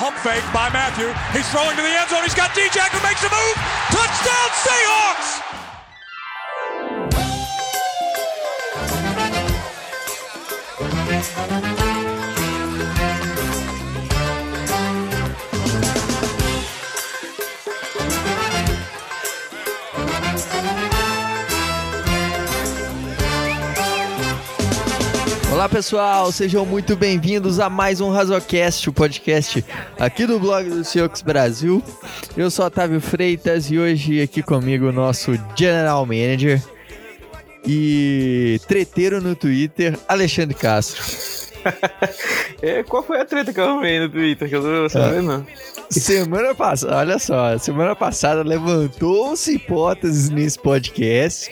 Pump fake by Matthew. He's throwing to the end zone. He's got DJ who makes a move. Touchdown Seahawks! Olá pessoal, sejam muito bem-vindos a mais um Razocast, o podcast aqui do blog do Seahawks Brasil. Eu sou Otávio Freitas e hoje aqui comigo o nosso General Manager e treteiro no Twitter, Alexandre Castro. é, qual foi a treta que eu arrumei no Twitter que eu não sabendo, não? Semana passada, olha só, semana passada levantou-se hipóteses nesse podcast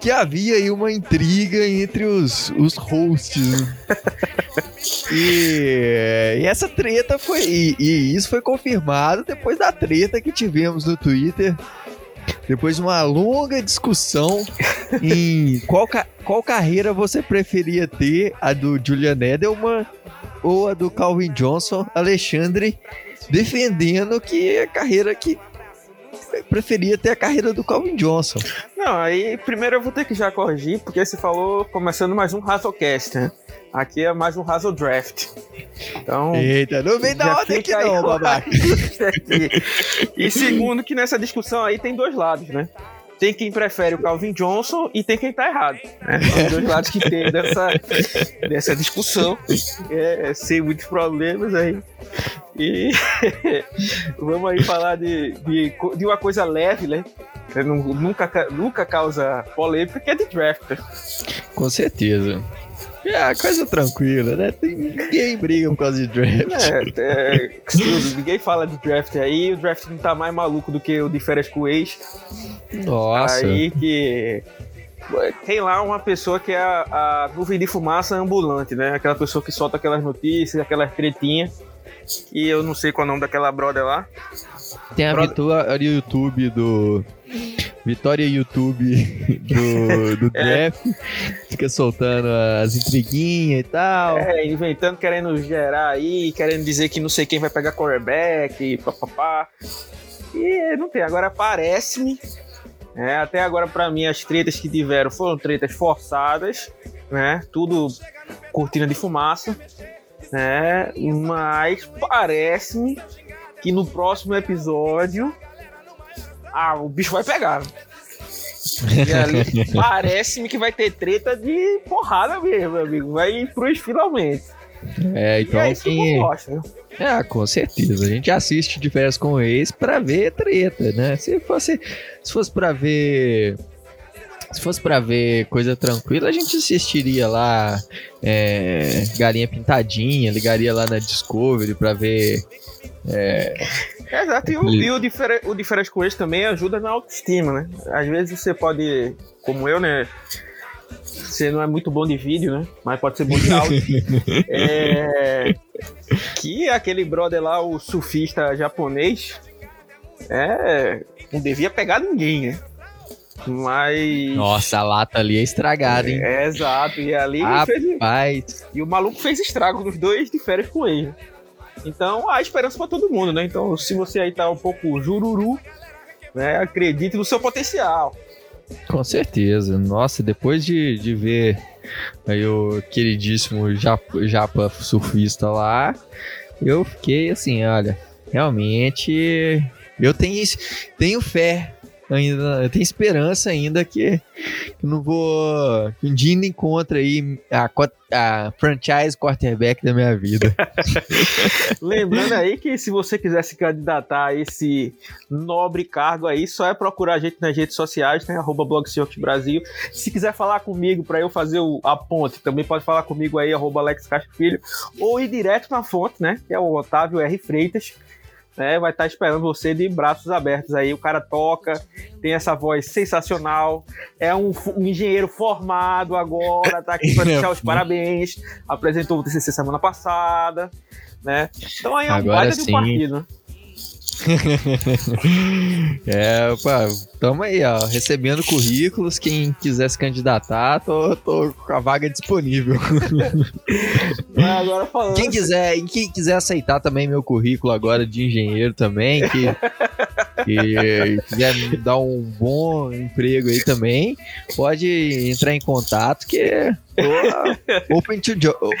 que havia aí uma intriga entre os, os hosts. Né? e, e, essa treta foi. E, e isso foi confirmado depois da treta que tivemos no Twitter depois de uma longa discussão em qual, ca qual carreira você preferia ter, a do Julian Edelman ou a do Calvin Johnson, Alexandre defendendo que a carreira que preferia ter a carreira do Calvin Johnson. Não, aí primeiro eu vou ter que já corrigir, porque você falou começando mais um Razzlecast, né? Aqui é mais um Razzle Draft. Então. Eita, não vem da ordem aqui não, babaca. e segundo, que nessa discussão aí tem dois lados, né? tem quem prefere o Calvin Johnson e tem quem tá errado. Né? Os dois lados que tem dessa, dessa discussão, é, é, sem muitos problemas aí. E vamos aí falar de, de, de, uma coisa leve, né? Que nunca, nunca causa polêmica, que é de draft. Com certeza. É, coisa tranquila, né? Tem, ninguém briga por causa de draft. É, é, ninguém fala de draft aí, o draft não tá mais maluco do que o de férias com o ex. Nossa. Aí que. Tem lá uma pessoa que é a, a nuvem de fumaça ambulante, né? Aquela pessoa que solta aquelas notícias, aquelas tretinhas. E eu não sei qual é o nome daquela brother lá. Tem a Vitória YouTube do. Vitória YouTube do, do é. Fica soltando as intriguinhas e tal. É, inventando, querendo gerar aí, querendo dizer que não sei quem vai pegar quarterback e papapá. E não tem. Agora parece-me. É, até agora, para mim, as tretas que tiveram foram tretas forçadas, né? Tudo cortina de fumaça, né? Mas parece-me que no próximo episódio ah, o bicho vai pegar. Parece-me que vai ter treta de porrada mesmo, meu amigo. Vai pros finalmente. É, então e é isso que... gosta, né? É, com certeza. A gente assiste de férias com o ex pra ver treta, né? Se fosse, se fosse pra ver se fosse para ver coisa tranquila, a gente assistiria lá é, Galinha Pintadinha, ligaria lá na Discovery para ver. É, Exato, e, o, e o, o diferente com eles também ajuda na autoestima, né? Às vezes você pode, como eu, né? Você não é muito bom de vídeo, né? Mas pode ser bom de áudio. é, que aquele brother lá, o surfista japonês, é, não devia pegar ninguém, né? Mas. Nossa, a lata ali é estragada, hein? É, exato. E ali. Rapaz. Fez... E o maluco fez estrago nos dois de férias com ele. Então há esperança para todo mundo, né? Então, se você aí tá um pouco jururu, né? Acredite no seu potencial. Com certeza. Nossa, depois de, de ver aí o queridíssimo Japa, Japa surfista lá, eu fiquei assim, olha, realmente eu tenho, tenho fé ainda, eu tenho esperança ainda que, que não vou. Que um dia ainda encontre aí a, a franchise quarterback da minha vida. Lembrando aí que se você quiser se candidatar a esse nobre cargo aí, só é procurar a gente nas redes sociais, né? Arroba blog Brasil. Se quiser falar comigo para eu fazer o, a ponte, também pode falar comigo aí, arroba Alex Castro Filho, ou ir direto na fonte, né? Que é o Otávio R. Freitas né, vai estar tá esperando você de braços abertos aí. O cara toca, tem essa voz sensacional, é um, um engenheiro formado agora, tá aqui para deixar os parabéns, apresentou o TCC semana passada, né? Então aí é um agora baita sim. de um partido? é, opa, tamo aí, ó, recebendo currículos. Quem quiser se candidatar, tô, tô com a vaga disponível. agora falando. Quem quiser, quem quiser aceitar também meu currículo agora de engenheiro também, que, que quiser me dar um bom emprego aí também, pode entrar em contato que open to,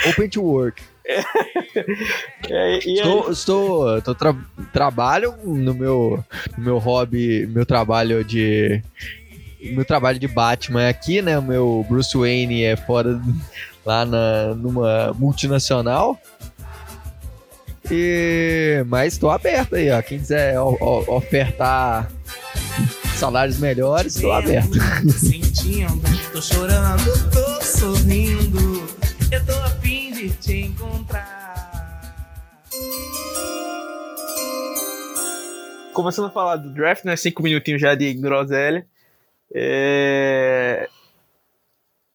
open to work. É, e estou, estou, estou tra trabalho no meu, no meu hobby, meu trabalho de meu trabalho de Batman é aqui, né? O meu Bruce Wayne é fora lá na, numa multinacional. E, mas estou aberto aí, ó. Quem quiser ofertar salários melhores, estou aberto. Sentindo, tô chorando, tô sorrindo. Eu tô de te encontrar. Começando a falar do draft, né? Cinco minutinhos já de groselha. É...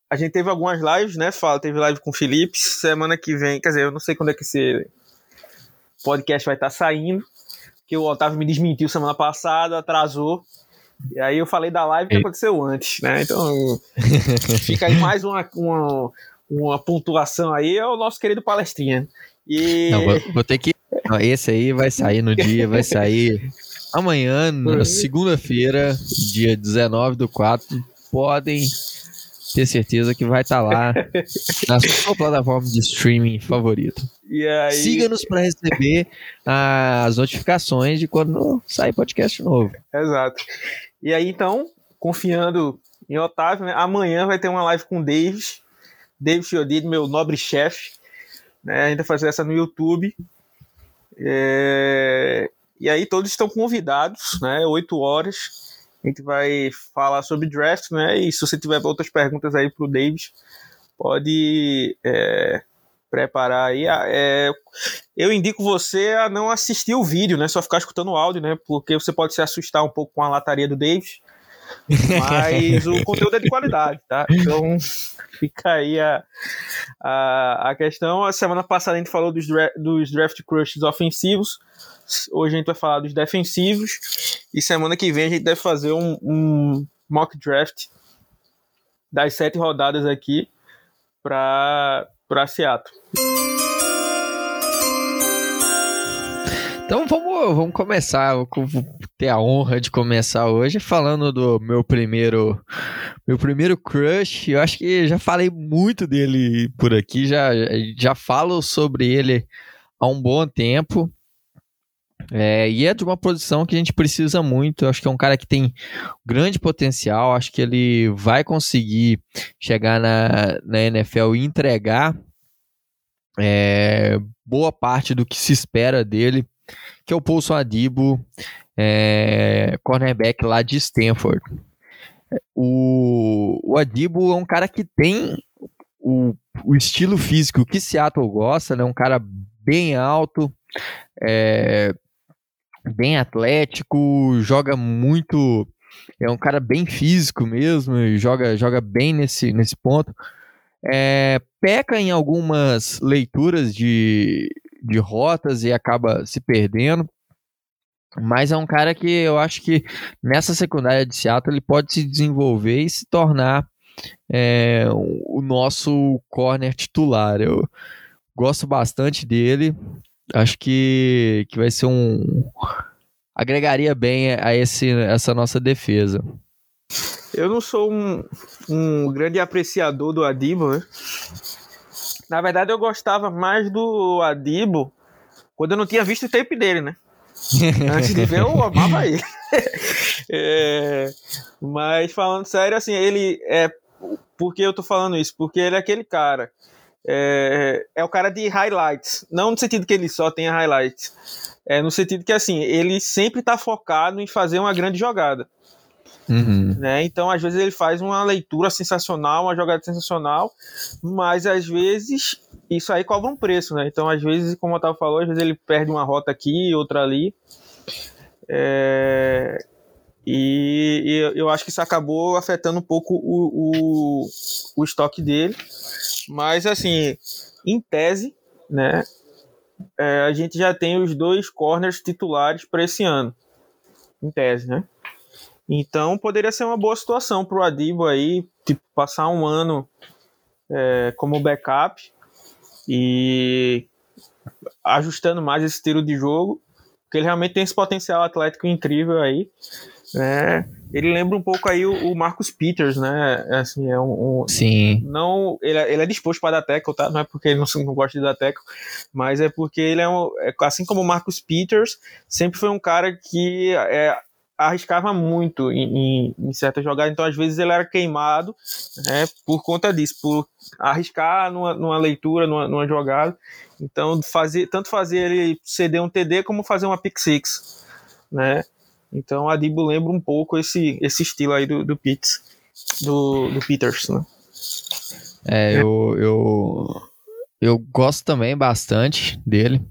A gente teve algumas lives, né? Fala, teve live com o Felipe. Semana que vem, quer dizer, eu não sei quando é que esse podcast vai estar saindo. Que o Otávio me desmentiu semana passada, atrasou. E aí eu falei da live que aconteceu antes, né? Então fica aí mais uma, uma, uma pontuação aí, é o nosso querido palestrinha. E... Não, vou, vou ter que. Esse aí vai sair no dia, vai sair amanhã, na segunda-feira, dia 19 do 4. Podem ter certeza que vai estar tá lá na sua plataforma de streaming favorito. Aí... Siga-nos para receber as notificações de quando sair podcast novo. Exato. E aí, então, confiando em Otávio, né, amanhã vai ter uma live com o Davis, Davis Fiodid, meu nobre chefe. Né, a gente vai fazer essa no YouTube. É... E aí todos estão convidados, né? Oito horas a gente vai falar sobre draft, né? E se você tiver outras perguntas aí para o Davis, pode é, preparar aí. Ah, é, eu indico você a não assistir o vídeo, né? Só ficar escutando o áudio, né? Porque você pode se assustar um pouco com a lataria do Davis. Mas o conteúdo é de qualidade, tá? Então fica aí a, a, a questão. A semana passada a gente falou dos, dra dos draft crushes ofensivos. Hoje a gente vai falar dos defensivos. E semana que vem a gente deve fazer um, um mock draft das sete rodadas aqui para Seattle. Então vamos, vamos começar. Eu vou ter a honra de começar hoje falando do meu primeiro meu primeiro crush. Eu acho que já falei muito dele por aqui, já, já falo sobre ele há um bom tempo. É, e é de uma posição que a gente precisa muito. Eu acho que é um cara que tem grande potencial. Acho que ele vai conseguir chegar na, na NFL e entregar é, boa parte do que se espera dele, que é o Paulson Adibo, é, cornerback lá de Stanford. O, o Adibo é um cara que tem o, o estilo físico que Seattle gosta, né? Um cara bem alto, é, bem atlético, joga muito. É um cara bem físico mesmo, joga, joga bem nesse, nesse ponto. É, peca em algumas leituras de, de rotas e acaba se perdendo. Mas é um cara que eu acho que nessa secundária de Seattle ele pode se desenvolver e se tornar é, o nosso corner titular. Eu gosto bastante dele. Acho que, que vai ser um. agregaria bem a esse, essa nossa defesa. Eu não sou um, um grande apreciador do Adibo, né? Na verdade, eu gostava mais do Adibo quando eu não tinha visto o tape dele, né? Antes de ver, eu amava ele. é, mas falando sério, assim, ele é. Por que eu tô falando isso? Porque ele é aquele cara é, é o cara de highlights. Não no sentido que ele só tenha highlights. É no sentido que, assim, ele sempre está focado em fazer uma grande jogada. Uhum. Né? Então, às vezes, ele faz uma leitura sensacional, uma jogada sensacional, mas às vezes isso aí cobra um preço, né? Então, às vezes, como o Otávio falou, às vezes ele perde uma rota aqui, outra ali. É... E, e, eu acho que isso acabou afetando um pouco o, o, o estoque dele. Mas, assim, em tese, né, é, a gente já tem os dois corners titulares para esse ano. Em tese, né? Então, poderia ser uma boa situação para o Adibo aí, tipo, passar um ano é, como backup e ajustando mais esse estilo de jogo, porque ele realmente tem esse potencial atlético incrível aí, né? Ele lembra um pouco aí o, o Marcus Peters, né? Assim, é um, um Sim. não ele, é- ele é disposto para dar tackle, tá? Não é porque ele não, não gosta de dar tackle, mas é porque ele é, um, é assim como o Marcus Peters, sempre foi um cara que é, arriscava muito em, em, em certas jogadas, então às vezes ele era queimado, né? Por conta disso, por arriscar numa, numa leitura, numa, numa jogada. Então fazer tanto fazer ele ceder um TD como fazer uma pick six, né? Então a Dibo lembra um pouco esse, esse estilo aí do, do Pitts, do, do Peters, né? É, eu, eu, eu gosto também bastante dele.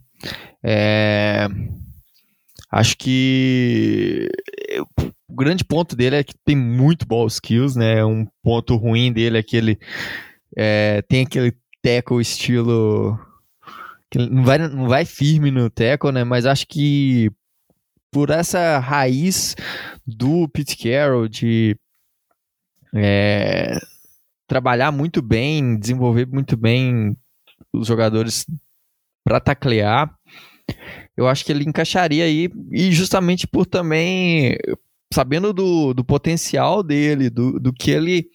É, acho que o grande ponto dele é que tem muito ball skills, né? Um ponto ruim dele é que ele é, tem aquele tackle estilo que não vai, não vai firme no tackle, né? Mas acho que por essa raiz do Pete Carroll de é, trabalhar muito bem, desenvolver muito bem os jogadores para taclear, eu acho que ele encaixaria aí, e justamente por também sabendo do, do potencial dele, do, do que ele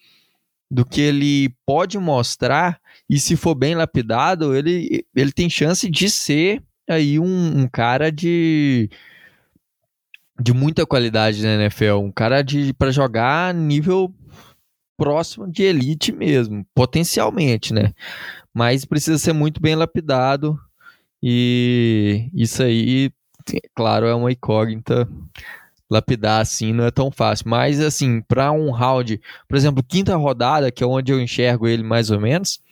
do que ele pode mostrar, e se for bem lapidado, ele, ele tem chance de ser aí um, um cara de de muita qualidade na NFL, um cara de para jogar nível próximo de elite mesmo, potencialmente, né? Mas precisa ser muito bem lapidado e isso aí, claro, é uma incógnita. Lapidar assim não é tão fácil, mas assim, para um round, por exemplo, quinta rodada, que é onde eu enxergo ele mais ou menos,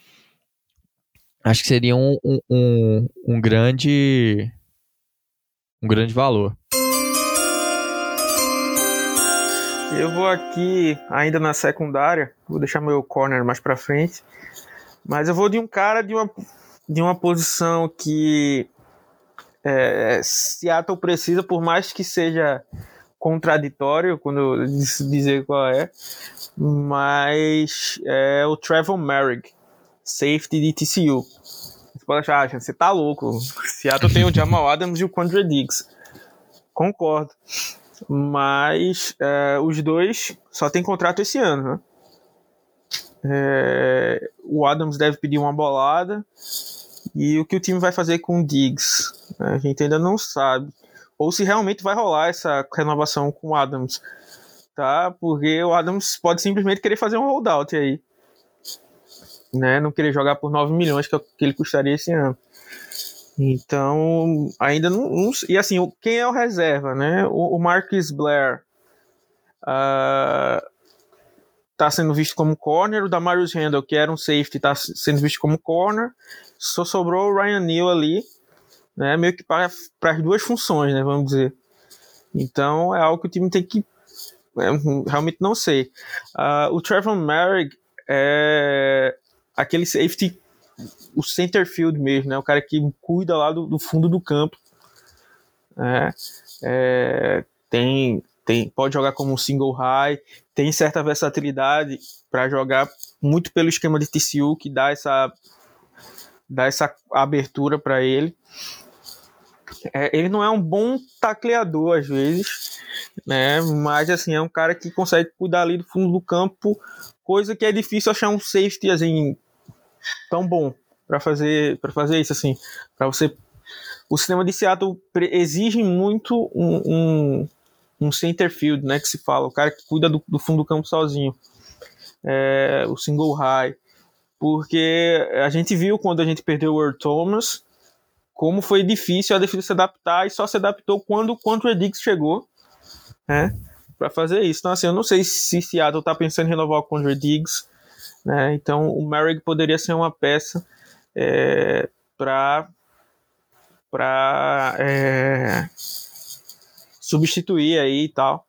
acho que seria um, um, um, um grande um grande valor. Eu vou aqui ainda na secundária, vou deixar meu corner mais para frente, mas eu vou de um cara de uma, de uma posição que é, Seattle precisa, por mais que seja contraditório quando dizer qual é, mas é o Trevor Merrick, safety de TCU. Você pode achar, ah, você tá louco. Seattle tem o Jamal Adams e o Condre Diggs. Concordo. Mas é, os dois só tem contrato esse ano, né? É, o Adams deve pedir uma bolada. E o que o time vai fazer com o Diggs? A gente ainda não sabe. Ou se realmente vai rolar essa renovação com o Adams. Tá? Porque o Adams pode simplesmente querer fazer um holdout aí. Né? Não querer jogar por 9 milhões, que é que ele custaria esse ano. Então, ainda não, não. e assim, quem é o reserva, né? O, o Marcus Blair uh, tá sendo visto como corner. O Damarius Randall, que era um safety, tá sendo visto como corner. Só sobrou o Ryan Neal ali, né? Meio que para, para as duas funções, né? Vamos dizer. Então, é algo que o time tem que. É, realmente não sei. Uh, o Trevor Merrick é aquele safety o center field mesmo, né? O cara que cuida lá do, do fundo do campo. É, é, tem, tem, pode jogar como um single high, tem certa versatilidade para jogar muito pelo esquema de TCU que dá essa, dá essa abertura para ele. É, ele não é um bom tacleador às vezes, né? Mas assim é um cara que consegue cuidar ali do fundo do campo, coisa que é difícil achar um safety assim tão bom para fazer para fazer isso assim para você o sistema de Seattle exige muito um, um, um, center field né que se fala o cara que cuida do, do fundo do campo sozinho é, o single high porque a gente viu quando a gente perdeu o Earl Thomas como foi difícil a defesa se adaptar e só se adaptou quando o Contra chegou né para fazer isso então assim eu não sei se Seattle está pensando em renovar o Contra Diggs né? Então o Merrick poderia ser uma peça é, para para é, substituir aí e tal.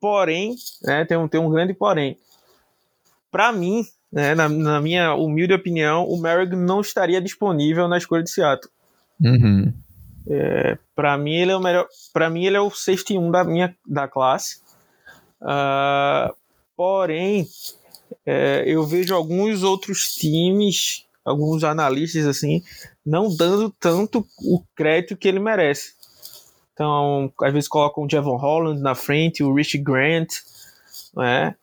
Porém, né, tem, um, tem um grande porém. Para mim, né, na, na, minha humilde opinião, o Merrick não estaria disponível na escolha de Seattle. Uhum. É, para mim ele é o melhor. Para mim ele é o safety 1 da minha da classe. Uh, porém, é, eu vejo alguns outros times alguns analistas assim, não dando tanto o crédito que ele merece. Então, às vezes colocam o Javon Holland na frente, o Rich Grant, né?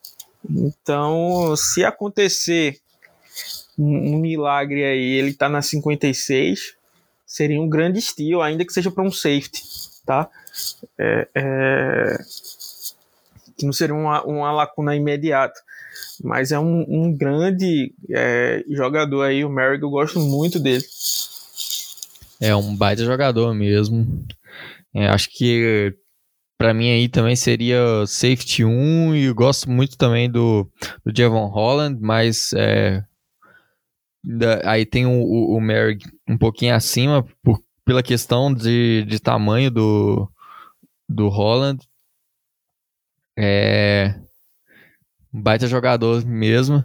Então, se acontecer um, milagre aí, ele tá na 56, seria um grande estilo, ainda que seja para um safety, tá? É, é, que não seria uma, uma lacuna imediata. Mas é um, um grande é, jogador aí, o Merrick, eu gosto muito dele. É um baita jogador mesmo. É, acho que para mim aí também seria safety 1 e eu gosto muito também do, do Javon Holland, mas é, da, aí tem o, o, o Merrick um pouquinho acima por, pela questão de, de tamanho do, do Holland. É baita jogador mesmo.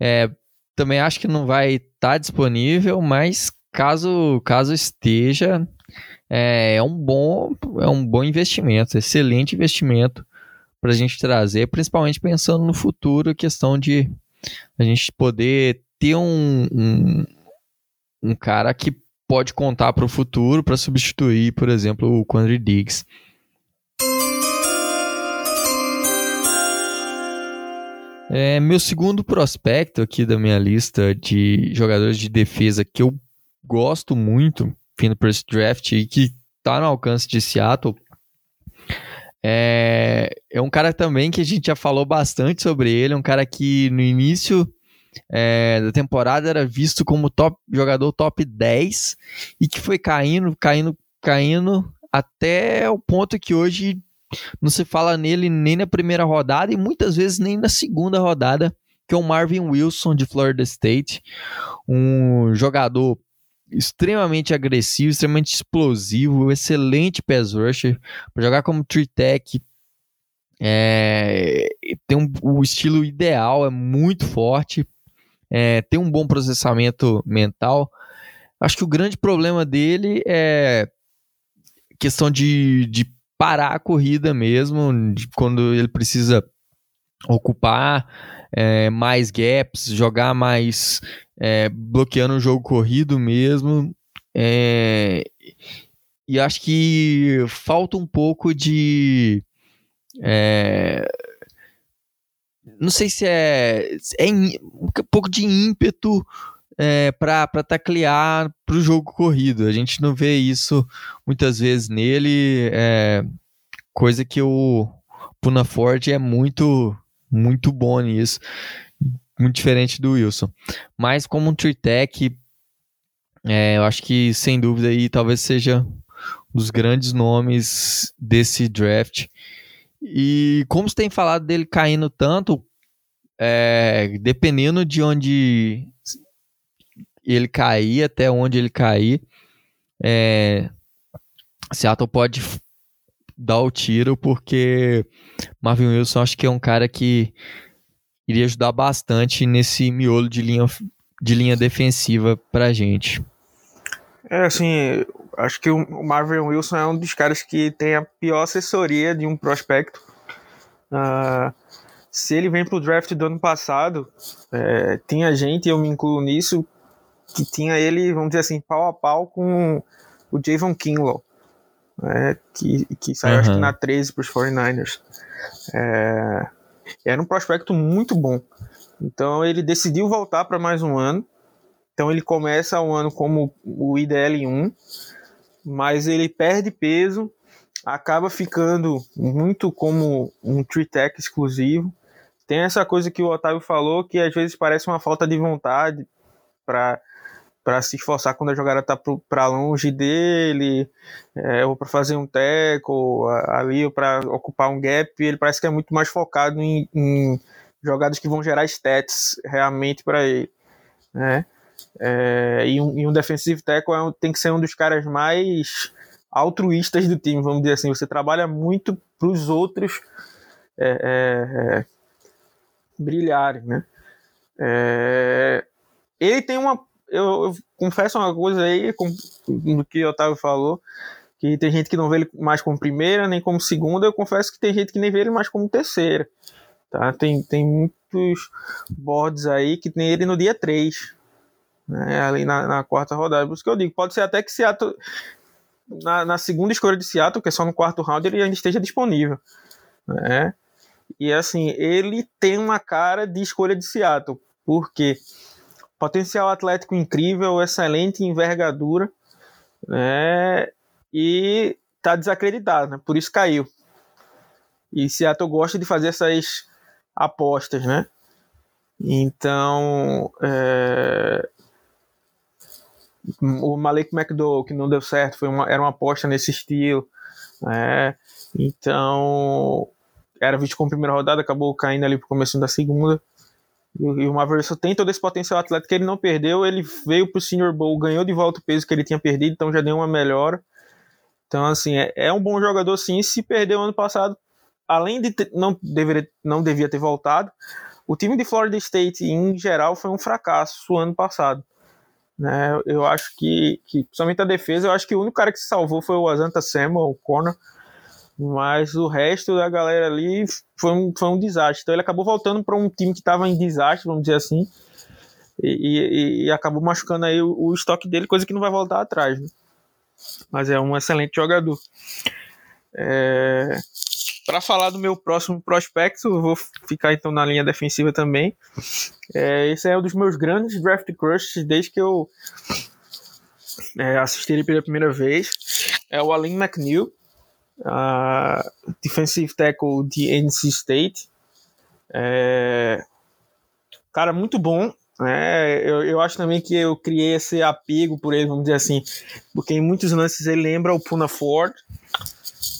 É, também acho que não vai estar tá disponível, mas caso caso esteja, é, é, um bom é um bom investimento, excelente investimento para a gente trazer, principalmente pensando no futuro, questão de a gente poder ter um, um, um cara que pode contar para o futuro para substituir, por exemplo, o Quandry Diggs. É, meu segundo prospecto aqui da minha lista de jogadores de defesa que eu gosto muito, vindo para esse draft e que está no alcance de Seattle, é, é um cara também que a gente já falou bastante sobre ele, um cara que no início é, da temporada era visto como top jogador top 10 e que foi caindo, caindo, caindo até o ponto que hoje não se fala nele nem na primeira rodada e muitas vezes nem na segunda rodada, que é o Marvin Wilson de Florida State, um jogador extremamente agressivo, extremamente explosivo, excelente pass rusher, para jogar como tree tech, é, tem um, o estilo ideal, é muito forte, é, tem um bom processamento mental. Acho que o grande problema dele é questão de, de parar a corrida mesmo, quando ele precisa ocupar é, mais gaps, jogar mais é, bloqueando o jogo corrido mesmo. É, e acho que falta um pouco de. É, não sei se é, é um pouco de ímpeto é, para taclear para o jogo corrido. A gente não vê isso muitas vezes nele, é, coisa que o Puna é muito, muito bom nisso, muito diferente do Wilson. Mas como um Tritec, é, eu acho que sem dúvida aí talvez seja um dos grandes nomes desse draft. E como você tem falado dele caindo tanto, é, dependendo de onde ele cair, até onde ele cair, é, Seattle pode dar o tiro, porque Marvin Wilson acho que é um cara que iria ajudar bastante nesse miolo de linha, de linha defensiva pra gente. É, assim, acho que o Marvin Wilson é um dos caras que tem a pior assessoria de um prospecto. Uh, se ele vem pro draft do ano passado, é, tinha gente, eu me incluo nisso, que tinha ele, vamos dizer assim, pau a pau com o Javon Kinlaw, né, que, que saiu uhum. acho que na 13 para os 49ers. É, era um prospecto muito bom. Então ele decidiu voltar para mais um ano. Então ele começa o ano como o IDL 1, mas ele perde peso, acaba ficando muito como um tree tech exclusivo. Tem essa coisa que o Otávio falou que às vezes parece uma falta de vontade para para se esforçar quando a jogada tá para longe dele, é, ou para fazer um teco ali, ou para ocupar um gap, ele parece que é muito mais focado em, em jogadas que vão gerar stats realmente para ele, né? É, e, um, e um defensive tackle é um, tem que ser um dos caras mais altruístas do time, vamos dizer assim. Você trabalha muito para os outros é, é, é, brilharem, né? É, ele tem uma eu, eu, confesso uma coisa aí, com, do que o Otávio falou, que tem gente que não vê ele mais como primeira, nem como segunda, eu confesso que tem gente que nem vê ele mais como terceira. Tá? Tem, tem muitos boards aí que tem ele no dia 3. né, ali na, na, quarta rodada. Por isso que eu digo, pode ser até que Seattle, na, na segunda escolha de Seattle, que é só no quarto round, ele ainda esteja disponível. Né? E assim, ele tem uma cara de escolha de Seattle, porque potencial atlético incrível, excelente envergadura, né? E tá desacreditado, né? Por isso caiu. E Seattle gosta de fazer essas apostas, né? Então, é... o Malik McDowell, que não deu certo, foi uma, era uma aposta nesse estilo. Né? Então, era visto como primeira rodada, acabou caindo ali pro começo da segunda. E o Mavericks tem todo esse potencial atlético que ele não perdeu. Ele veio pro Senior Bowl, ganhou de volta o peso que ele tinha perdido, então já deu uma melhora. Então, assim, é, é um bom jogador sim. Se perdeu ano passado, além de ter, não, deveria, não devia ter voltado, o time de Florida State, em geral, foi um fracasso ano passado. Né? Eu acho que, que, principalmente a defesa, eu acho que o único cara que se salvou foi o Azanta Samuel, o corner, mas o resto da galera ali foi um, foi um desastre. Então ele acabou voltando para um time que estava em desastre, vamos dizer assim, e, e, e acabou machucando aí o, o, estoque dele, coisa que não vai voltar atrás. Né? Mas é um excelente jogador. É... Para falar do meu próximo prospecto, vou ficar então na linha defensiva também. É, esse é um dos meus grandes draft crushes desde que eu é, assisti ele pela primeira vez. É o Alin McNeil, uh, defensive tackle de NC State. É, cara, muito bom. É, eu, eu acho também que eu criei esse apego por ele, vamos dizer assim, porque em muitos lances ele lembra o Puna Ford.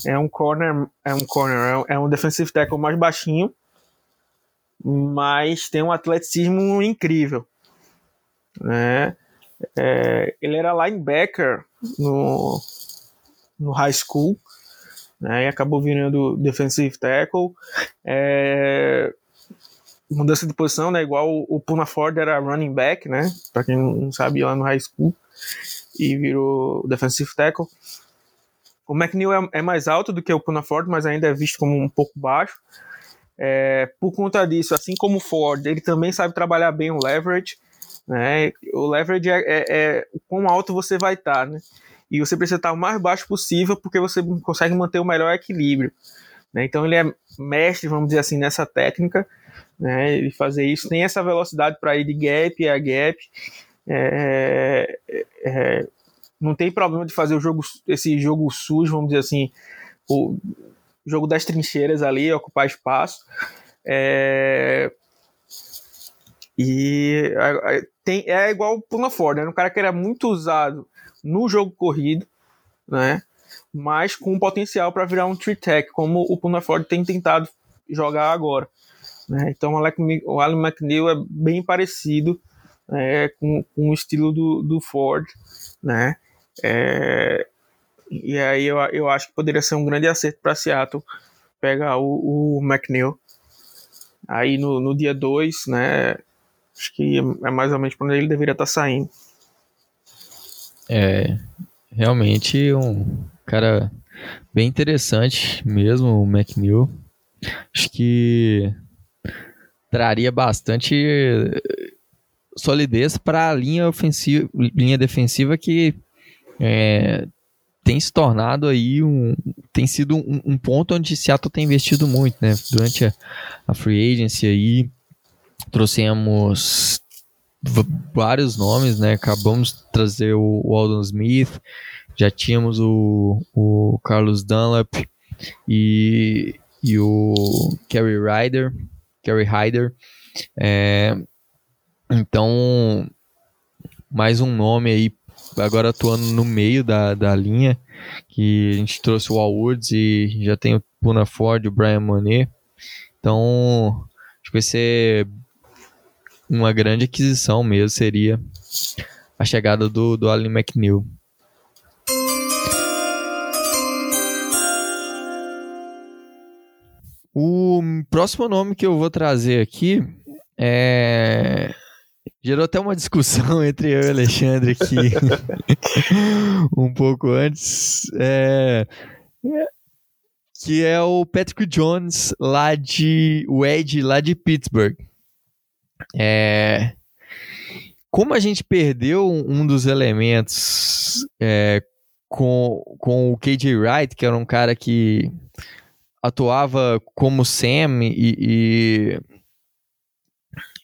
É um corner, é um corner, é um, é um defensive tackle mais baixinho, mas tem um atleticismo incrível. Né? É, ele era linebacker no, no high school, né, e acabou virando defensive tackle. É, mudança de posição, né, igual o, o Puna Ford era running back, né, para quem não sabe, lá no high school, e virou defensive tackle. O McNeil é, é, mais alto do que o Puna Ford, mas ainda é visto como um pouco baixo. É, por conta disso, assim como o Ford, ele também sabe trabalhar bem o leverage. Né? O leverage é, é, é quão alto você vai estar, tá, né? E você precisa estar o mais baixo possível porque você consegue manter o melhor equilíbrio. Né? Então ele é mestre, vamos dizer assim, nessa técnica, né? Fazer isso, tem essa velocidade para ir de gap a gap. É, é, é, não tem problema de fazer o jogo, esse jogo sujo, vamos dizer assim, o jogo das trincheiras ali, ocupar espaço. É, e é igual o Puna Ford, né? Um cara que era muito usado no jogo corrido, né? Mas com potencial para virar um tree tech, como o Puna Ford tem tentado jogar agora. Né? Então o Alan McNeil é bem parecido é, com, com, o estilo do, do Ford, né? É, e aí eu, eu acho que poderia ser um grande acerto para Seattle pegar o, o McNeil. Aí no, no dia 2, né? Acho que é mais ou menos onde ele deveria estar tá saindo. É, realmente um cara bem interessante mesmo, o McNeil. Acho que traria bastante solidez para a linha ofensiva, linha defensiva que é, tem se tornado aí um, tem sido um, um, ponto onde Seattle tem investido muito, né? Durante a, a free agency aí trouxemos vários nomes, né? Acabamos de trazer o, Aldon Smith, já tínhamos o, o Carlos Dunlap e, e o Kerry Ryder, Kerry Ryder. É, então, mais um nome aí, agora atuando no meio da, da linha, que a gente trouxe o Al Woods e já tem o Puna Ford, o Brian Monet. Então, acho que vai ser uma grande aquisição mesmo seria a chegada do, do Allen McNeil. O próximo nome que eu vou trazer aqui é. Gerou até uma discussão entre eu e Alexandre aqui um pouco antes. É... Que é o Patrick Jones lá de. O Ed lá de Pittsburgh. É, como a gente perdeu um dos elementos é, com, com o KJ Wright, que era um cara que atuava como Sam e, e,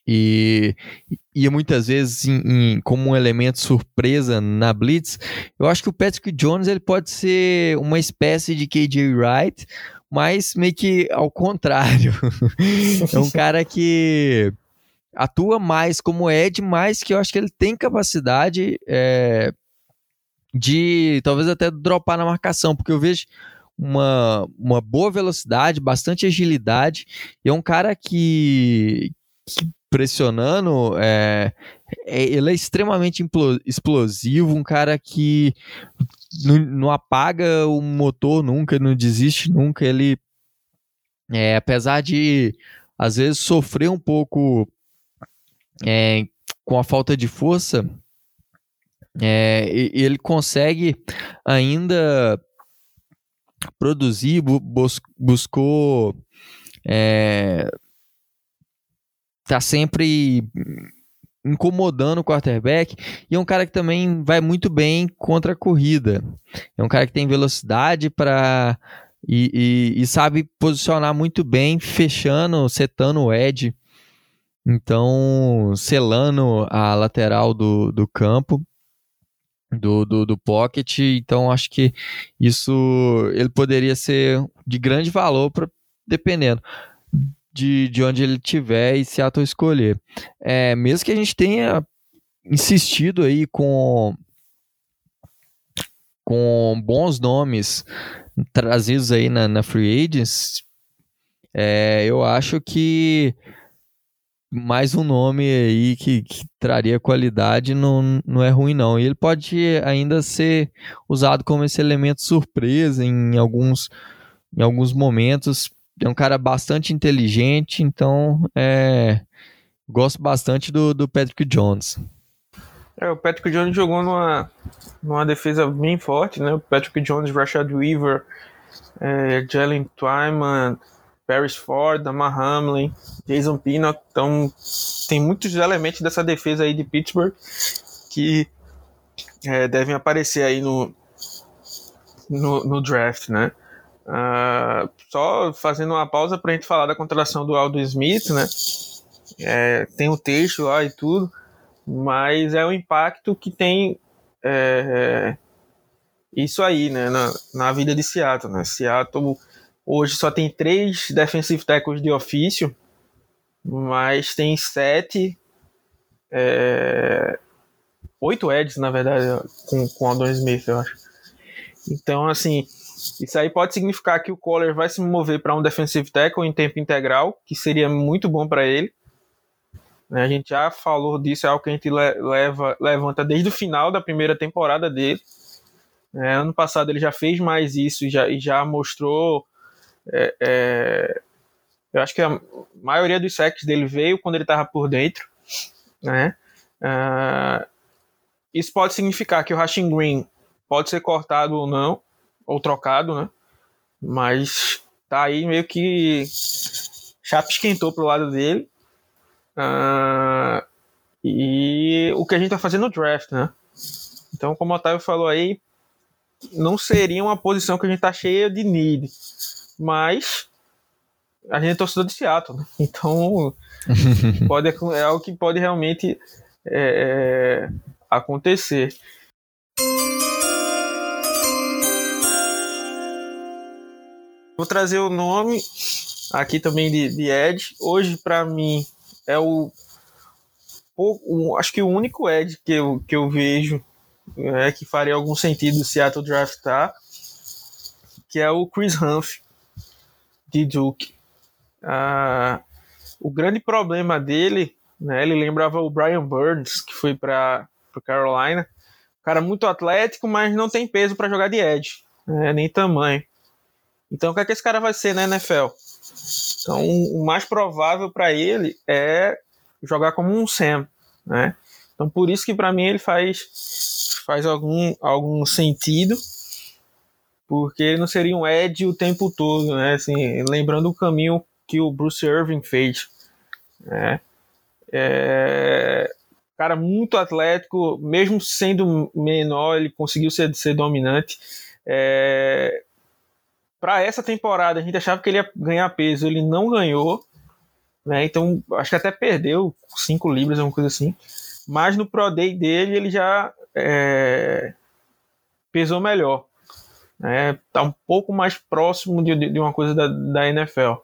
e ia muitas vezes em, em, como um elemento surpresa na Blitz, eu acho que o Patrick Jones ele pode ser uma espécie de KJ Wright, mas meio que ao contrário. é um cara que atua mais como Ed, mas que eu acho que ele tem capacidade é, de talvez até dropar na marcação, porque eu vejo uma, uma boa velocidade, bastante agilidade, e é um cara que, que pressionando, é, é, ele é extremamente explosivo, um cara que não, não, apaga o motor nunca, não desiste nunca, ele, é, apesar de às vezes sofrer um pouco é, com a falta de força, é, ele consegue ainda produzir, bu bus buscou é, tá sempre incomodando o quarterback e é um cara que também vai muito bem contra a corrida. É um cara que tem velocidade para e, e, e, sabe posicionar muito bem, fechando, setando o edge. Então, selando a lateral do, do campo, do, do, do pocket. Então, acho que isso ele poderia ser de grande valor, pra, dependendo de, de onde ele tiver e se Seattle escolher. É, mesmo que a gente tenha insistido aí com com bons nomes trazidos aí na, na Free Agents, é, eu acho que mais um nome aí que, que, traria qualidade não, não é ruim não. E ele pode ainda ser usado como esse elemento surpresa em alguns, em alguns momentos. É um cara bastante inteligente, então é, gosto bastante do, do Patrick Jones. É, o Patrick Jones jogou numa, numa defesa bem forte, né? O Patrick Jones, Rashad Weaver, é, Jalen Twyman, Paris Ford, Damar Hamlin, Jason Pinnock. Então, tem muitos elementos dessa defesa aí de Pittsburgh que é, devem aparecer aí no, no, no draft, né? Uh, só fazendo uma pausa para a gente falar da contratação do Aldo Smith, né? É, tem o um texto lá e tudo, mas é o impacto que tem é, é, isso aí, né? Na, na vida de Seattle, né? Seattle Hoje só tem três defensive tackles de ofício, mas tem sete. É, oito Eds, na verdade, com, com Aldon Smith, eu acho. Então, assim, isso aí pode significar que o Collar vai se mover para um defensive tackle em tempo integral, que seria muito bom para ele. Né, a gente já falou disso, é algo que a gente leva, levanta desde o final da primeira temporada dele. É, ano passado ele já fez mais isso e já, e já mostrou é, é, eu acho que a maioria dos sacks dele veio quando ele estava por dentro, né? Uh, isso pode significar que o Rashing Green pode ser cortado ou não, ou trocado, né? Mas tá aí meio que chapa esquentou pro lado dele. Uh, e o que a gente tá fazendo no draft, né? Então, como o Otávio falou aí, não seria uma posição que a gente tá cheia de need mas a gente é torcedor de Seattle, né? então pode, é algo que pode realmente é, é, acontecer. Vou trazer o nome aqui também de, de Ed. Hoje, para mim, é o, o, Acho que o único Ed que eu, que eu vejo é, que faria algum sentido o Seattle draftar, que é o Chris Humphrey de Duke. Ah, o grande problema dele, né, ele lembrava o Brian Burns, que foi para Carolina. cara muito atlético, mas não tem peso para jogar de edge, né, nem tamanho. Então, o que é que esse cara vai ser na NFL? Então, o mais provável para ele é jogar como um Sam, né? Então, por isso que para mim ele faz faz algum, algum sentido porque não seria um Ed o tempo todo, né? Assim, lembrando o caminho que o Bruce Irving fez, né? É... cara muito atlético, mesmo sendo menor, ele conseguiu ser, ser dominante. É, para essa temporada, a gente achava que ele ia ganhar peso, ele não ganhou. Né? Então, acho que até perdeu 5 libras, alguma coisa assim. Mas no Pro Day dele, ele já é, pesou melhor. Né? Tá um pouco mais próximo de, de uma coisa da, da NFL.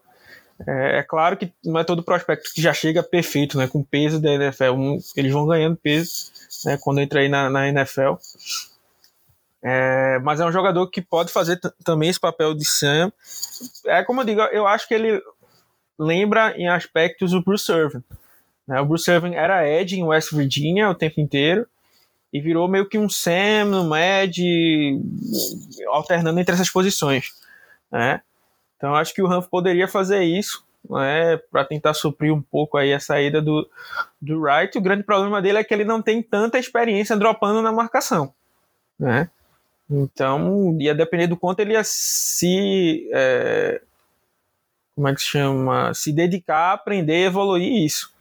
É, é, claro que não é todo prospecto que já chega perfeito, né? Com peso da NFL. Um, eles vão ganhando peso né, quando entra aí na, na NFL. É, mas é um jogador que pode fazer também esse papel de Sam. É como eu digo, eu acho que ele lembra em aspectos o Bruce Irvin. Né? O Bruce Irvin era Ed em West Virginia o tempo inteiro e virou meio que um Sam, um Ed, alternando entre essas posições. Né? Então acho que o Humph poderia fazer isso né, para tentar suprir um pouco aí a saída do, do Wright. O grande problema dele é que ele não tem tanta experiência dropando na marcação. Né? Então, ia depender do quanto ele ia se. É, como é que se chama? Se dedicar a aprender evoluir isso.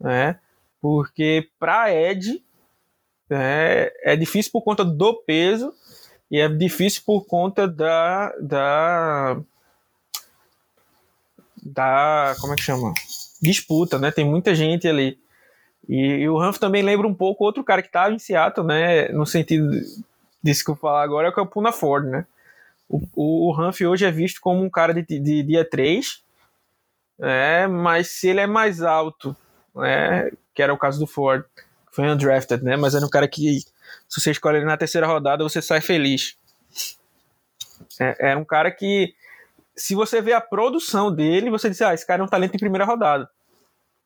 Né? Porque para Ed é, é difícil por conta do peso e é difícil por conta da. da da como é que chama disputa né tem muita gente ali e, e o Ranf também lembra um pouco outro cara que estava em Seattle né no sentido disso que eu vou falar agora, é o Campuna Ford, né? O, o, o Humphrey hoje é visto como um cara de, de dia 3, né? mas se ele é mais alto, né? que era o caso do Ford, foi undrafted, né? mas era um cara que, se você escolhe ele na terceira rodada, você sai feliz. É, era um cara que, se você vê a produção dele, você diz, ah, esse cara é um talento em primeira rodada,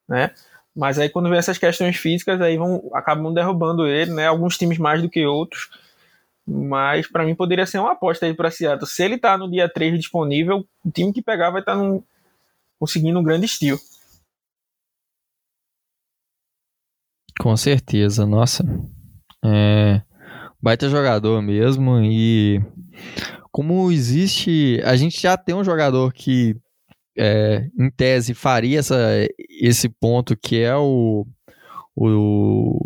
né? Mas aí quando vem essas questões físicas, aí vão acabam derrubando ele, né? Alguns times mais do que outros. Mas para mim poderia ser uma aposta aí para Seattle. Se ele tá no dia 3 disponível, o time que pegar vai estar tá conseguindo um grande estilo. Com certeza, nossa. É, baita jogador mesmo. E como existe. A gente já tem um jogador que, é, em tese, faria essa, esse ponto que é o. O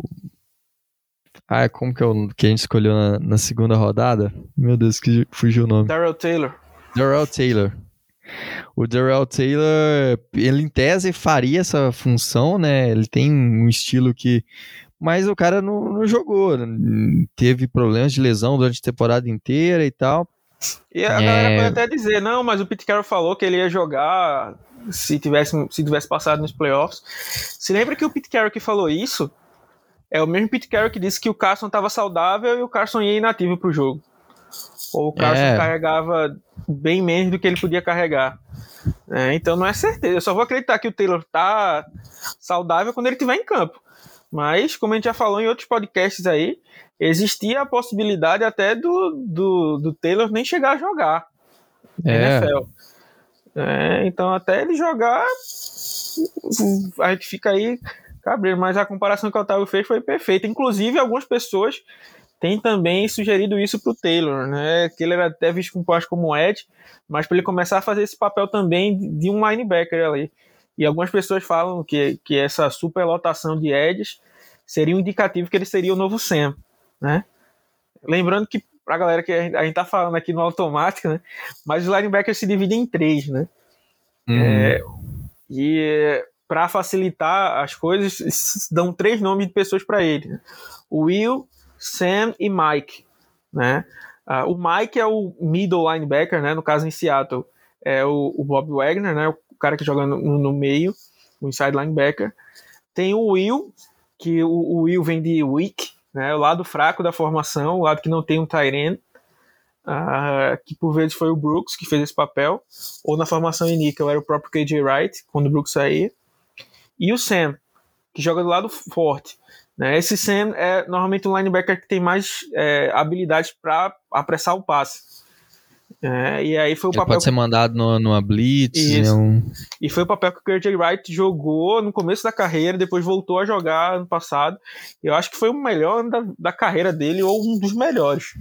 ah, como que é o que a gente escolheu na, na segunda rodada? Meu Deus, que fugiu o nome. Darrell Taylor. Darrell Taylor. O Darrell Taylor, ele em tese faria essa função, né? Ele tem um estilo que. Mas o cara não, não jogou. Teve problemas de lesão durante a temporada inteira e tal. E a é... galera pode até dizer, não, mas o Pete Carroll falou que ele ia jogar se tivesse, se tivesse passado nos playoffs. Se lembra que o Pete Carroll que falou isso é o mesmo Pete Carroll que disse que o Carson estava saudável e o Carson ia inativo para o jogo. Ou o Carson é. carregava bem menos do que ele podia carregar. É, então não é certeza. Eu só vou acreditar que o Taylor tá saudável quando ele estiver em campo. Mas, como a gente já falou em outros podcasts aí, existia a possibilidade até do, do, do Taylor nem chegar a jogar é. NFL. É, então, até ele jogar, a gente fica aí cabreiro, mas a comparação que o Otávio fez foi perfeita. Inclusive, algumas pessoas têm também sugerido isso para o Taylor, né? Que ele era até visto como, como Ed, mas para ele começar a fazer esse papel também de um linebacker ali. E algumas pessoas falam que, que essa superlotação de Eds seria um indicativo que ele seria o novo Sam, né? Lembrando que para a galera que a gente tá falando aqui no automático, né? Mas os linebackers se dividem em três, né? Uhum. É, e para facilitar as coisas, dão três nomes de pessoas para ele: né? Will, Sam e Mike. Né? Uh, o Mike é o middle linebacker, né? no caso em Seattle, é o, o Bob Wagner, né? o cara que joga no, no, meio, o inside linebacker. Tem o Will, que o, o Will vem de weak, né? o lado fraco da formação, o lado que não tem um tight end. Uh, que por vezes foi o Brooks que fez esse papel, ou na formação em nickel era o próprio KJ Wright, quando o Brooks saía e o Sam, que joga do lado forte. Né? Esse Sam é normalmente um linebacker que tem mais é, habilidades para apressar o passe. É, e aí foi o Ele papel. Pode ser mandado no, numa blitz. É um... E foi o papel que o KJ Wright jogou no começo da carreira, depois voltou a jogar ano passado. Eu acho que foi o melhor da, da carreira dele, ou um dos melhores.